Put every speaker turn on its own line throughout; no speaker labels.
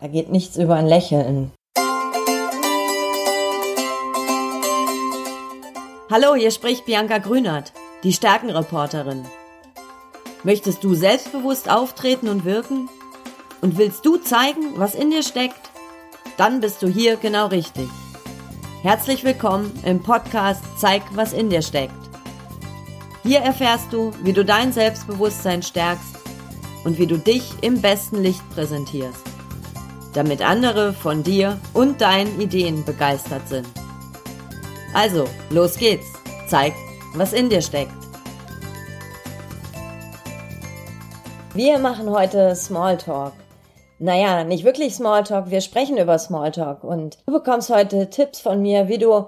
Da geht nichts über ein Lächeln. Hallo, hier spricht Bianca Grünert, die Stärkenreporterin. Möchtest du selbstbewusst auftreten und wirken? Und willst du zeigen, was in dir steckt? Dann bist du hier genau richtig. Herzlich willkommen im Podcast Zeig, was in dir steckt. Hier erfährst du, wie du dein Selbstbewusstsein stärkst und wie du dich im besten Licht präsentierst, damit andere von dir und deinen Ideen begeistert sind. Also, los geht's. Zeig, was in dir steckt. Wir machen heute Smalltalk. Naja, nicht wirklich Smalltalk, wir sprechen über Smalltalk und du bekommst heute Tipps von mir, wie du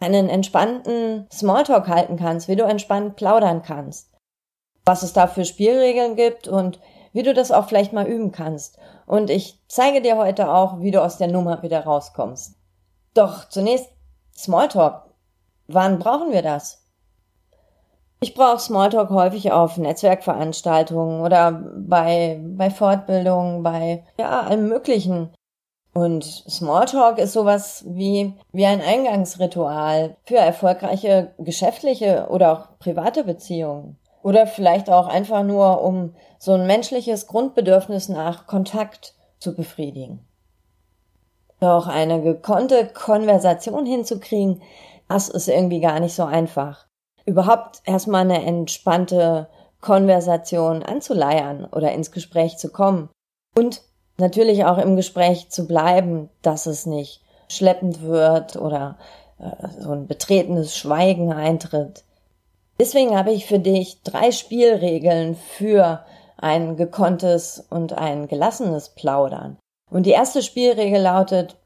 einen entspannten Smalltalk halten kannst, wie du entspannt plaudern kannst, was es da für Spielregeln gibt und wie du das auch vielleicht mal üben kannst. Und ich zeige dir heute auch, wie du aus der Nummer wieder rauskommst. Doch zunächst Smalltalk. Wann brauchen wir das? Ich brauche Smalltalk häufig auf Netzwerkveranstaltungen oder bei, bei Fortbildungen, bei ja, allem Möglichen. Und Smalltalk ist sowas wie, wie ein Eingangsritual für erfolgreiche geschäftliche oder auch private Beziehungen. Oder vielleicht auch einfach nur, um so ein menschliches Grundbedürfnis nach Kontakt zu befriedigen. Doch eine gekonnte Konversation hinzukriegen, das ist irgendwie gar nicht so einfach. Überhaupt erstmal eine entspannte Konversation anzuleiern oder ins Gespräch zu kommen. Und natürlich auch im Gespräch zu bleiben, dass es nicht schleppend wird oder äh, so ein betretenes Schweigen eintritt. Deswegen habe ich für dich drei Spielregeln für ein gekonntes und ein gelassenes Plaudern. Und die erste Spielregel lautet,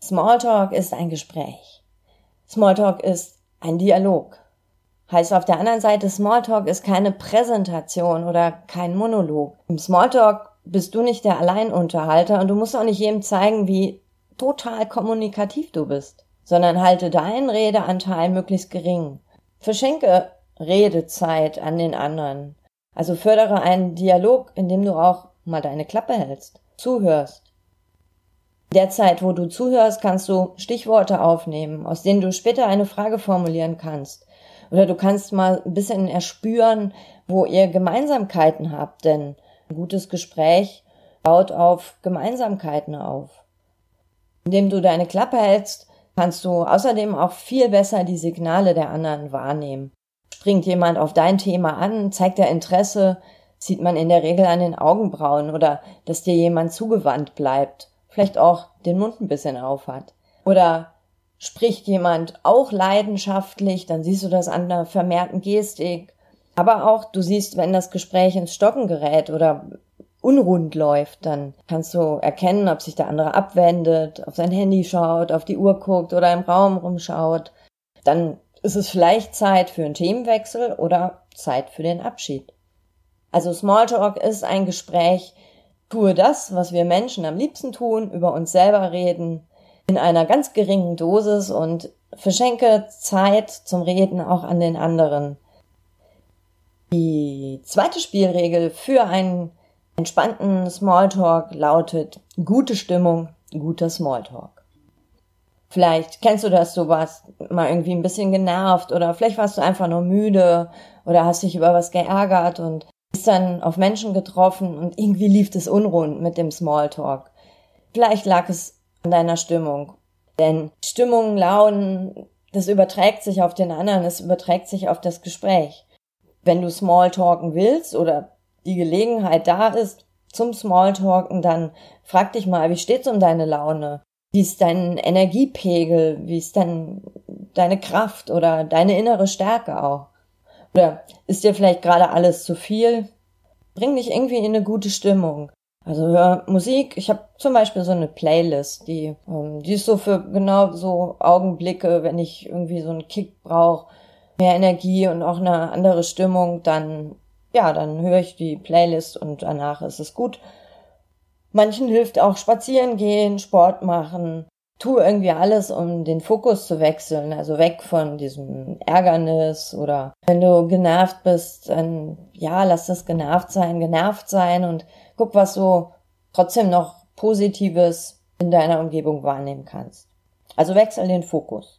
Smalltalk ist ein Gespräch. Smalltalk ist ein Dialog. Heißt auf der anderen Seite, Smalltalk ist keine Präsentation oder kein Monolog. Im Smalltalk bist du nicht der Alleinunterhalter und du musst auch nicht jedem zeigen, wie total kommunikativ du bist, sondern halte deinen Redeanteil möglichst gering. Verschenke Redezeit an den anderen. Also fördere einen Dialog, in dem du auch mal deine Klappe hältst, zuhörst. In der Zeit, wo du zuhörst, kannst du Stichworte aufnehmen, aus denen du später eine Frage formulieren kannst. Oder du kannst mal ein bisschen erspüren, wo ihr Gemeinsamkeiten habt, denn ein gutes Gespräch baut auf Gemeinsamkeiten auf. Indem du deine Klappe hältst, kannst du außerdem auch viel besser die Signale der anderen wahrnehmen. Springt jemand auf dein Thema an, zeigt er Interesse, sieht man in der Regel an den Augenbrauen oder dass dir jemand zugewandt bleibt, vielleicht auch den Mund ein bisschen auf hat. Oder spricht jemand auch leidenschaftlich, dann siehst du das an der vermehrten Gestik aber auch, du siehst, wenn das Gespräch ins Stocken gerät oder unrund läuft, dann kannst du erkennen, ob sich der andere abwendet, auf sein Handy schaut, auf die Uhr guckt oder im Raum rumschaut. Dann ist es vielleicht Zeit für einen Themenwechsel oder Zeit für den Abschied. Also Smalltalk ist ein Gespräch, tue das, was wir Menschen am liebsten tun, über uns selber reden, in einer ganz geringen Dosis und verschenke Zeit zum Reden auch an den anderen. Die zweite Spielregel für einen entspannten Smalltalk lautet gute Stimmung, guter Smalltalk. Vielleicht kennst du das, du warst mal irgendwie ein bisschen genervt oder vielleicht warst du einfach nur müde oder hast dich über was geärgert und bist dann auf Menschen getroffen und irgendwie lief es unrund mit dem Smalltalk. Vielleicht lag es an deiner Stimmung. Denn Stimmung, Launen, das überträgt sich auf den anderen, es überträgt sich auf das Gespräch wenn du Smalltalken willst oder die Gelegenheit da ist zum Smalltalken, dann frag dich mal, wie steht's um deine Laune? Wie ist dein Energiepegel? Wie ist dein, deine Kraft oder deine innere Stärke auch? Oder ist dir vielleicht gerade alles zu viel? Bring dich irgendwie in eine gute Stimmung. Also hör Musik. Ich habe zum Beispiel so eine Playlist, die, ähm, die ist so für genau so Augenblicke, wenn ich irgendwie so einen Kick brauche mehr Energie und auch eine andere Stimmung, dann, ja, dann höre ich die Playlist und danach ist es gut. Manchen hilft auch spazieren gehen, Sport machen, tu irgendwie alles, um den Fokus zu wechseln, also weg von diesem Ärgernis oder wenn du genervt bist, dann ja, lass das genervt sein, genervt sein und guck, was so trotzdem noch Positives in deiner Umgebung wahrnehmen kannst. Also wechsel den Fokus.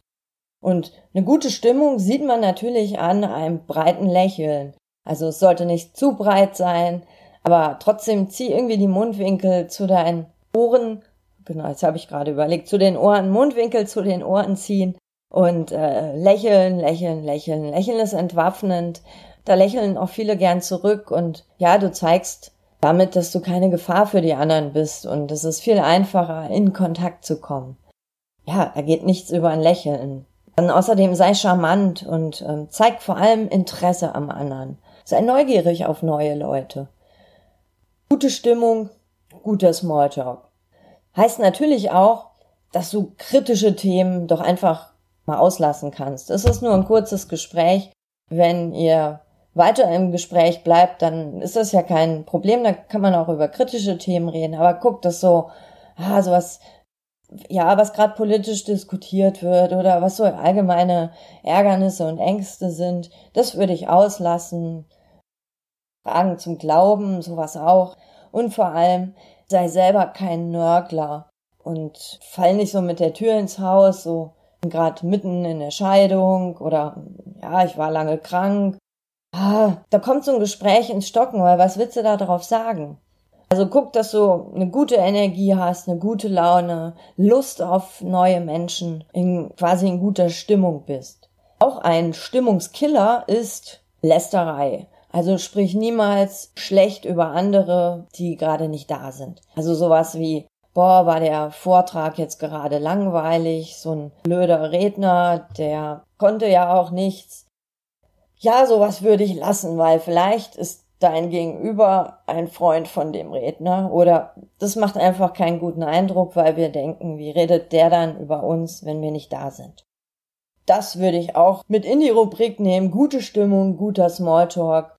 Und eine gute Stimmung sieht man natürlich an einem breiten Lächeln. Also es sollte nicht zu breit sein, aber trotzdem zieh irgendwie die Mundwinkel zu deinen Ohren. Genau, jetzt habe ich gerade überlegt, zu den Ohren, Mundwinkel zu den Ohren ziehen und äh, lächeln, lächeln, lächeln. Lächeln ist entwaffnend. Da lächeln auch viele gern zurück und ja, du zeigst damit, dass du keine Gefahr für die anderen bist und es ist viel einfacher, in Kontakt zu kommen. Ja, da geht nichts über ein Lächeln. Dann außerdem sei charmant und ähm, zeig vor allem Interesse am anderen. Sei neugierig auf neue Leute. Gute Stimmung, guter Smalltalk. Heißt natürlich auch, dass du kritische Themen doch einfach mal auslassen kannst. Es ist nur ein kurzes Gespräch. Wenn ihr weiter im Gespräch bleibt, dann ist das ja kein Problem. Da kann man auch über kritische Themen reden. Aber guckt das so, ah, sowas, ja, was gerade politisch diskutiert wird oder was so allgemeine Ärgernisse und Ängste sind, das würde ich auslassen. Fragen zum Glauben, sowas auch. Und vor allem, sei selber kein Nörgler und fall nicht so mit der Tür ins Haus, so gerade mitten in der Scheidung oder ja, ich war lange krank. Ah, da kommt so ein Gespräch ins Stocken, weil was willst du da drauf sagen? Also guck, dass du eine gute Energie hast, eine gute Laune, Lust auf neue Menschen, in quasi in guter Stimmung bist. Auch ein Stimmungskiller ist Lästerei. Also sprich niemals schlecht über andere, die gerade nicht da sind. Also sowas wie, boah, war der Vortrag jetzt gerade langweilig, so ein blöder Redner, der konnte ja auch nichts. Ja, sowas würde ich lassen, weil vielleicht ist dein Gegenüber ein Freund von dem Redner oder das macht einfach keinen guten Eindruck, weil wir denken, wie redet der dann über uns, wenn wir nicht da sind. Das würde ich auch mit in die Rubrik nehmen. Gute Stimmung, guter Smalltalk.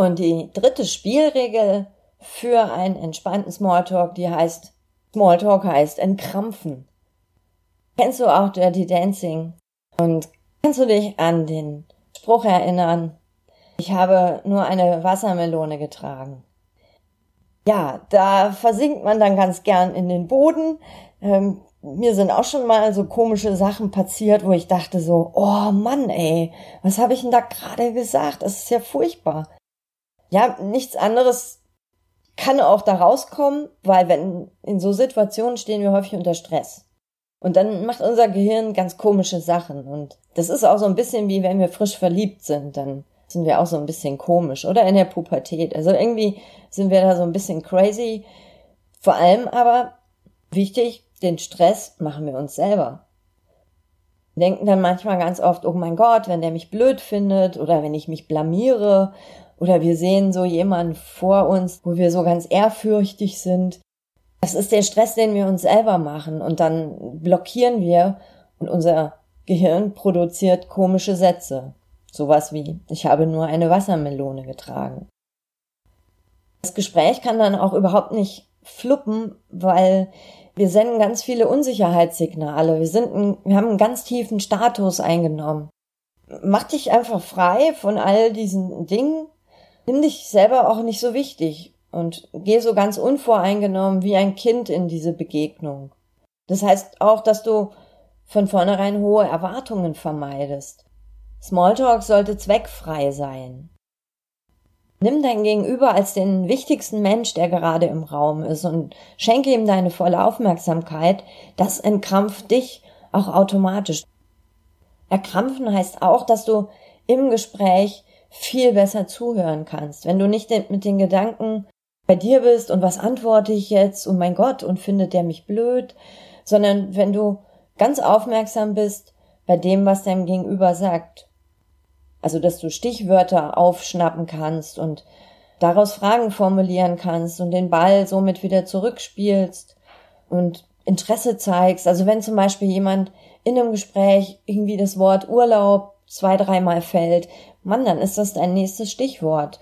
Und die dritte Spielregel für einen entspannten Smalltalk, die heißt, Smalltalk heißt entkrampfen. Kennst du auch Dirty Dancing? Und kannst du dich an den Spruch erinnern? Ich habe nur eine Wassermelone getragen. Ja, da versinkt man dann ganz gern in den Boden. Ähm, mir sind auch schon mal so komische Sachen passiert, wo ich dachte so, oh Mann, ey, was habe ich denn da gerade gesagt? Das ist ja furchtbar ja, nichts anderes kann auch da rauskommen, weil wenn in so Situationen stehen wir häufig unter Stress. Und dann macht unser Gehirn ganz komische Sachen. Und das ist auch so ein bisschen wie wenn wir frisch verliebt sind, dann sind wir auch so ein bisschen komisch. Oder in der Pubertät. Also irgendwie sind wir da so ein bisschen crazy. Vor allem aber wichtig, den Stress machen wir uns selber. Wir denken dann manchmal ganz oft, oh mein Gott, wenn der mich blöd findet oder wenn ich mich blamiere oder wir sehen so jemanden vor uns, wo wir so ganz ehrfürchtig sind. Das ist der Stress, den wir uns selber machen. Und dann blockieren wir und unser Gehirn produziert komische Sätze. Sowas wie, ich habe nur eine Wassermelone getragen. Das Gespräch kann dann auch überhaupt nicht fluppen, weil wir senden ganz viele Unsicherheitssignale. Wir sind, ein, wir haben einen ganz tiefen Status eingenommen. Mach dich einfach frei von all diesen Dingen nimm dich selber auch nicht so wichtig und geh so ganz unvoreingenommen wie ein Kind in diese Begegnung. Das heißt auch, dass du von vornherein hohe Erwartungen vermeidest. Smalltalk sollte zweckfrei sein. Nimm dein Gegenüber als den wichtigsten Mensch, der gerade im Raum ist und schenke ihm deine volle Aufmerksamkeit. Das entkrampft dich auch automatisch. Erkrampfen heißt auch, dass du im Gespräch viel besser zuhören kannst. Wenn du nicht mit den Gedanken bei dir bist und was antworte ich jetzt, oh mein Gott, und findet der mich blöd, sondern wenn du ganz aufmerksam bist bei dem, was deinem Gegenüber sagt. Also, dass du Stichwörter aufschnappen kannst und daraus Fragen formulieren kannst und den Ball somit wieder zurückspielst und Interesse zeigst. Also wenn zum Beispiel jemand in einem Gespräch irgendwie das Wort Urlaub zwei, dreimal fällt, Mann, dann ist das dein nächstes Stichwort.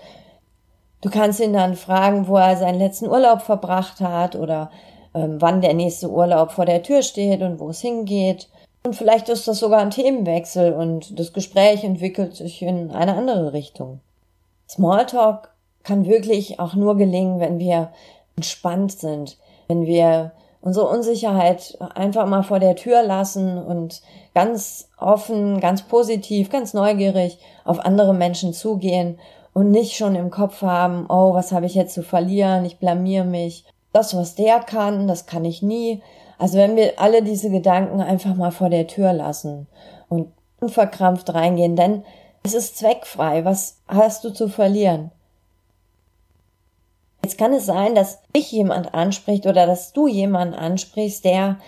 Du kannst ihn dann fragen, wo er seinen letzten Urlaub verbracht hat oder ähm, wann der nächste Urlaub vor der Tür steht und wo es hingeht. Und vielleicht ist das sogar ein Themenwechsel und das Gespräch entwickelt sich in eine andere Richtung. Smalltalk kann wirklich auch nur gelingen, wenn wir entspannt sind, wenn wir unsere Unsicherheit einfach mal vor der Tür lassen und ganz offen, ganz positiv, ganz neugierig auf andere Menschen zugehen und nicht schon im Kopf haben, oh, was habe ich jetzt zu verlieren, ich blamier mich. Das, was der kann, das kann ich nie. Also wenn wir alle diese Gedanken einfach mal vor der Tür lassen und unverkrampft reingehen, denn es ist zweckfrei. Was hast du zu verlieren? Jetzt kann es sein, dass dich jemand anspricht oder dass du jemanden ansprichst, der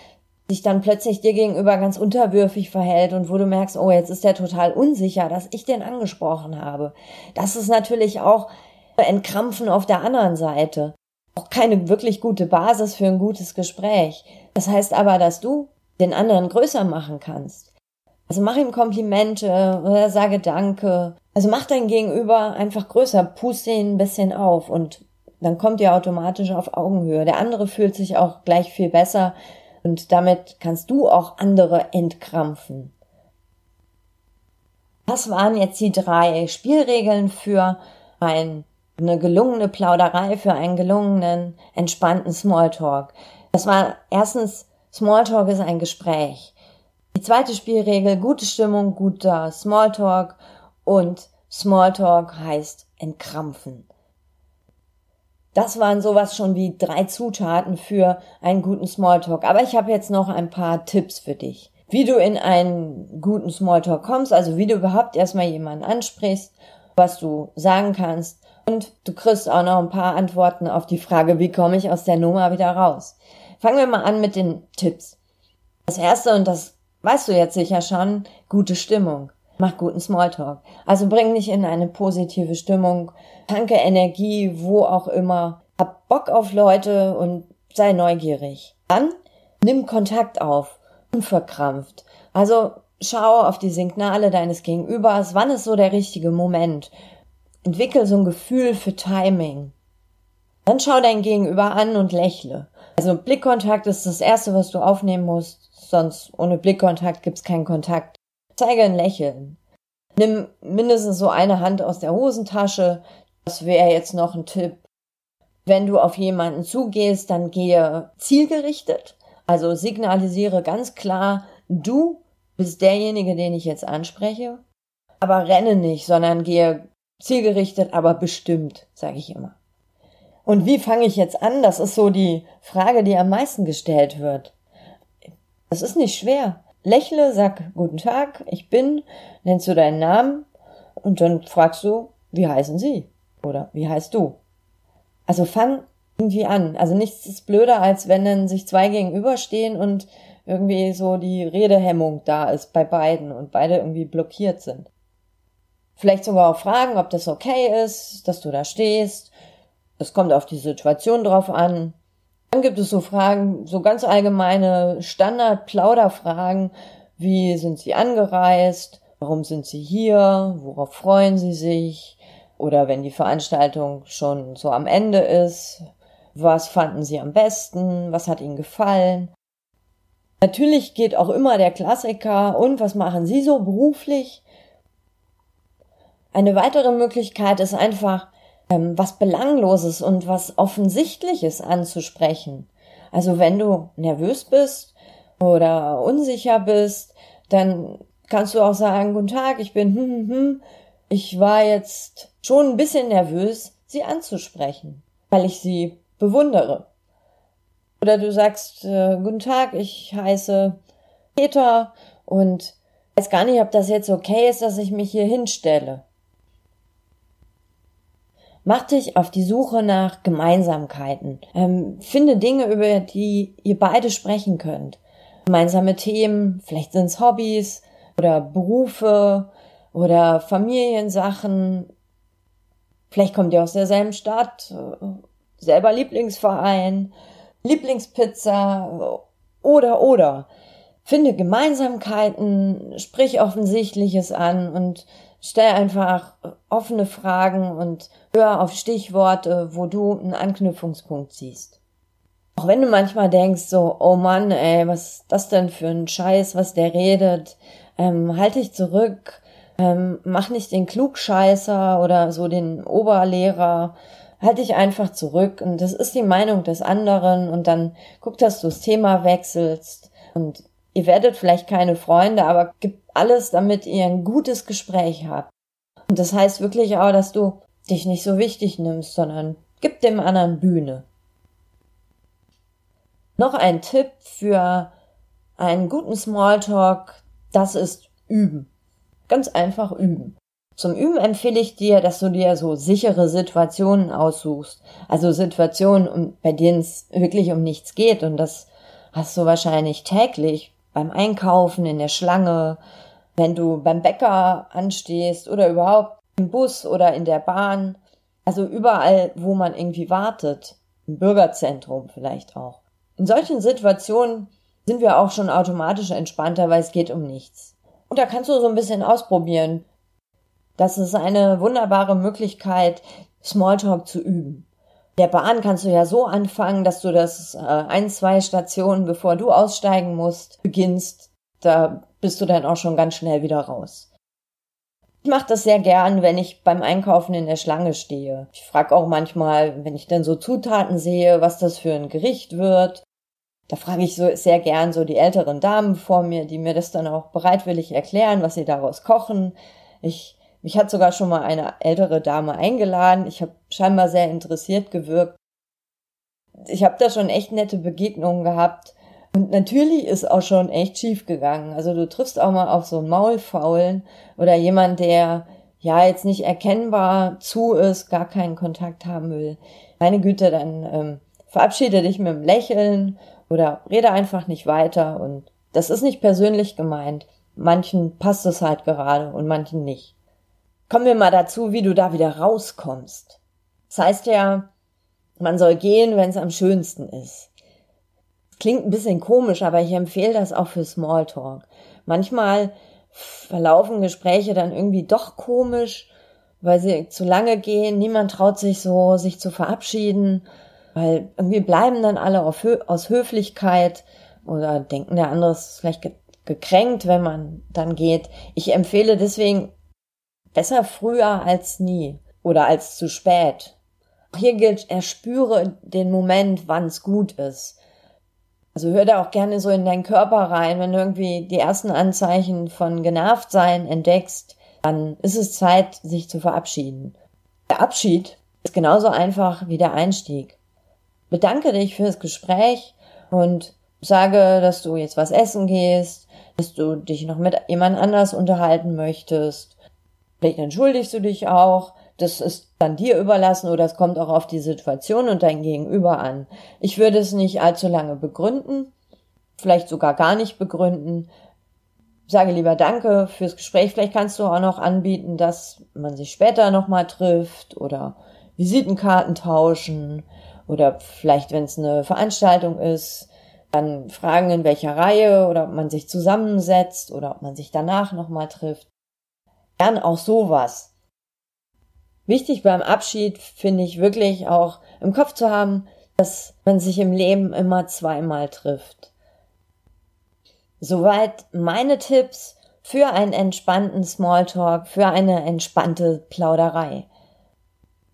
sich dann plötzlich dir gegenüber ganz unterwürfig verhält und wo du merkst, oh, jetzt ist der total unsicher, dass ich den angesprochen habe. Das ist natürlich auch Entkrampfen auf der anderen Seite. Auch keine wirklich gute Basis für ein gutes Gespräch. Das heißt aber, dass du den anderen größer machen kannst. Also mach ihm Komplimente oder sage Danke. Also mach dein Gegenüber einfach größer, puste ihn ein bisschen auf und dann kommt ihr automatisch auf Augenhöhe. Der andere fühlt sich auch gleich viel besser und damit kannst du auch andere entkrampfen. Das waren jetzt die drei Spielregeln für ein, eine gelungene Plauderei, für einen gelungenen, entspannten Smalltalk. Das war erstens, Smalltalk ist ein Gespräch. Die zweite Spielregel, gute Stimmung, guter Smalltalk und Smalltalk heißt entkrampfen. Das waren sowas schon wie drei Zutaten für einen guten Smalltalk. Aber ich habe jetzt noch ein paar Tipps für dich. Wie du in einen guten Smalltalk kommst, also wie du überhaupt erstmal jemanden ansprichst, was du sagen kannst. Und du kriegst auch noch ein paar Antworten auf die Frage, wie komme ich aus der Nummer wieder raus. Fangen wir mal an mit den Tipps. Das erste, und das weißt du jetzt sicher schon, gute Stimmung. Mach guten Smalltalk. Also bring dich in eine positive Stimmung, tanke Energie, wo auch immer. Hab Bock auf Leute und sei neugierig. Dann nimm Kontakt auf, unverkrampft. Also schau auf die Signale deines Gegenübers. Wann ist so der richtige Moment? Entwickel so ein Gefühl für Timing. Dann schau dein Gegenüber an und lächle. Also Blickkontakt ist das Erste, was du aufnehmen musst, sonst ohne Blickkontakt gibt's keinen Kontakt. Zeige ein Lächeln. Nimm mindestens so eine Hand aus der Hosentasche. Das wäre jetzt noch ein Tipp. Wenn du auf jemanden zugehst, dann gehe zielgerichtet. Also signalisiere ganz klar, du bist derjenige, den ich jetzt anspreche. Aber renne nicht, sondern gehe zielgerichtet, aber bestimmt, sage ich immer. Und wie fange ich jetzt an? Das ist so die Frage, die am meisten gestellt wird. Das ist nicht schwer. Lächle, sag guten Tag, ich bin, nennst du deinen Namen und dann fragst du, wie heißen sie? Oder wie heißt du? Also fang irgendwie an. Also nichts ist blöder, als wenn dann sich zwei gegenüberstehen und irgendwie so die Redehemmung da ist bei beiden und beide irgendwie blockiert sind. Vielleicht sogar auch fragen, ob das okay ist, dass du da stehst. Es kommt auf die Situation drauf an. Dann gibt es so Fragen, so ganz allgemeine Standard-Plauderfragen, wie sind Sie angereist? Warum sind Sie hier? Worauf freuen Sie sich? Oder wenn die Veranstaltung schon so am Ende ist, was fanden Sie am besten? Was hat Ihnen gefallen? Natürlich geht auch immer der Klassiker und was machen Sie so beruflich? Eine weitere Möglichkeit ist einfach ähm, was Belangloses und was Offensichtliches anzusprechen. Also wenn du nervös bist oder unsicher bist, dann kannst du auch sagen, guten Tag, ich bin, hm, hm, hm. ich war jetzt schon ein bisschen nervös, sie anzusprechen, weil ich sie bewundere. Oder du sagst, äh, guten Tag, ich heiße Peter und weiß gar nicht, ob das jetzt okay ist, dass ich mich hier hinstelle. Mach dich auf die Suche nach Gemeinsamkeiten. Ähm, finde Dinge, über die ihr beide sprechen könnt. Gemeinsame Themen, vielleicht sind es Hobbys oder Berufe oder Familiensachen. Vielleicht kommt ihr aus derselben Stadt, äh, selber Lieblingsverein, Lieblingspizza oder oder. Finde Gemeinsamkeiten, sprich Offensichtliches an und stell einfach offene Fragen und hör auf Stichworte, wo du einen Anknüpfungspunkt siehst. Auch wenn du manchmal denkst, so, oh Mann, ey, was ist das denn für ein Scheiß, was der redet, ähm, halt dich zurück, ähm, mach nicht den Klugscheißer oder so den Oberlehrer, halt dich einfach zurück. Und das ist die Meinung des anderen. Und dann guck, dass du das Thema wechselst. Und ihr werdet vielleicht keine Freunde, aber gib alles, damit ihr ein gutes Gespräch habt. Und das heißt wirklich auch, dass du dich nicht so wichtig nimmst, sondern gib dem anderen Bühne. Noch ein Tipp für einen guten Smalltalk, das ist üben. Ganz einfach üben. Zum Üben empfehle ich dir, dass du dir so sichere Situationen aussuchst. Also Situationen, bei denen es wirklich um nichts geht. Und das hast du wahrscheinlich täglich beim Einkaufen, in der Schlange, wenn du beim Bäcker anstehst oder überhaupt im Bus oder in der Bahn. Also überall, wo man irgendwie wartet. Im Bürgerzentrum vielleicht auch. In solchen Situationen sind wir auch schon automatisch entspannter, weil es geht um nichts. Und da kannst du so ein bisschen ausprobieren. Das ist eine wunderbare Möglichkeit, Smalltalk zu üben. Der Bahn kannst du ja so anfangen, dass du das äh, ein, zwei Stationen, bevor du aussteigen musst, beginnst. Da bist du dann auch schon ganz schnell wieder raus. Ich mache das sehr gern, wenn ich beim Einkaufen in der Schlange stehe. Ich frage auch manchmal, wenn ich dann so Zutaten sehe, was das für ein Gericht wird. Da frage ich so sehr gern so die älteren Damen vor mir, die mir das dann auch bereitwillig erklären, was sie daraus kochen. Ich mich hat sogar schon mal eine ältere Dame eingeladen. Ich habe scheinbar sehr interessiert gewirkt. Ich habe da schon echt nette Begegnungen gehabt. Und natürlich ist auch schon echt schief gegangen. Also du triffst auch mal auf so einen Maulfaulen oder jemand, der ja jetzt nicht erkennbar zu ist, gar keinen Kontakt haben will. Meine Güte, dann ähm, verabschiede dich mit einem Lächeln oder rede einfach nicht weiter. Und das ist nicht persönlich gemeint. Manchen passt es halt gerade und manchen nicht. Kommen wir mal dazu, wie du da wieder rauskommst. Das heißt ja, man soll gehen, wenn es am schönsten ist. Klingt ein bisschen komisch, aber ich empfehle das auch für Smalltalk. Manchmal verlaufen Gespräche dann irgendwie doch komisch, weil sie zu lange gehen. Niemand traut sich so, sich zu verabschieden, weil irgendwie bleiben dann alle aus Höflichkeit oder denken, der andere ist vielleicht gekränkt, wenn man dann geht. Ich empfehle deswegen Besser früher als nie oder als zu spät. Hier gilt, erspüre den Moment, wann es gut ist. Also hör da auch gerne so in deinen Körper rein, wenn du irgendwie die ersten Anzeichen von Genervtsein entdeckst, dann ist es Zeit, sich zu verabschieden. Der Abschied ist genauso einfach wie der Einstieg. Bedanke dich fürs Gespräch und sage, dass du jetzt was essen gehst, dass du dich noch mit jemand anders unterhalten möchtest Vielleicht entschuldigst du dich auch. Das ist dann dir überlassen oder es kommt auch auf die Situation und dein Gegenüber an. Ich würde es nicht allzu lange begründen, vielleicht sogar gar nicht begründen. Sage lieber Danke fürs Gespräch. Vielleicht kannst du auch noch anbieten, dass man sich später nochmal trifft oder Visitenkarten tauschen oder vielleicht, wenn es eine Veranstaltung ist, dann fragen, in welcher Reihe oder ob man sich zusammensetzt oder ob man sich danach nochmal trifft. Gern auch sowas. Wichtig beim Abschied finde ich wirklich auch im Kopf zu haben, dass man sich im Leben immer zweimal trifft. Soweit meine Tipps für einen entspannten Smalltalk, für eine entspannte Plauderei.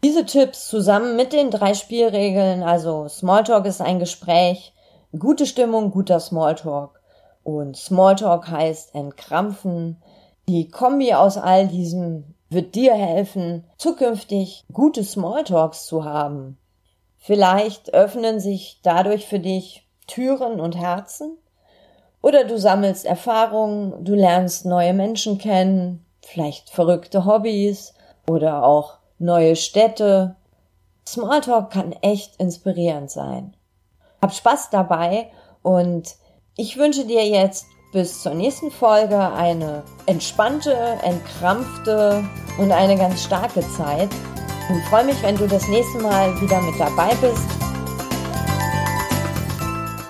Diese Tipps zusammen mit den drei Spielregeln, also Smalltalk ist ein Gespräch, gute Stimmung, guter Smalltalk und Smalltalk heißt entkrampfen, die Kombi aus all diesem wird dir helfen, zukünftig gute Smalltalks zu haben. Vielleicht öffnen sich dadurch für dich Türen und Herzen. Oder du sammelst Erfahrungen, du lernst neue Menschen kennen, vielleicht verrückte Hobbys oder auch neue Städte. Smalltalk kann echt inspirierend sein. Hab Spaß dabei und ich wünsche dir jetzt bis zur nächsten Folge eine entspannte, entkrampfte und eine ganz starke Zeit. Und freue mich, wenn du das nächste Mal wieder mit dabei bist.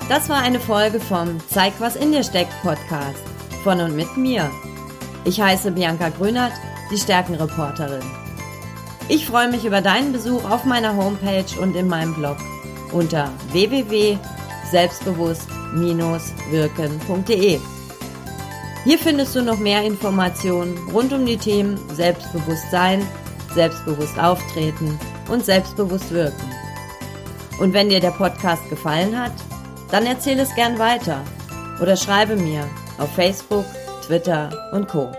Das war eine Folge vom Zeig, was in dir steckt Podcast von und mit mir. Ich heiße Bianca Grünert, die Stärkenreporterin. Ich freue mich über deinen Besuch auf meiner Homepage und in meinem Blog unter www.selbstbewusst wirken.de. Hier findest du noch mehr Informationen rund um die Themen Selbstbewusstsein, selbstbewusst auftreten und selbstbewusst wirken. Und wenn dir der Podcast gefallen hat, dann erzähle es gern weiter oder schreibe mir auf Facebook, Twitter und Co.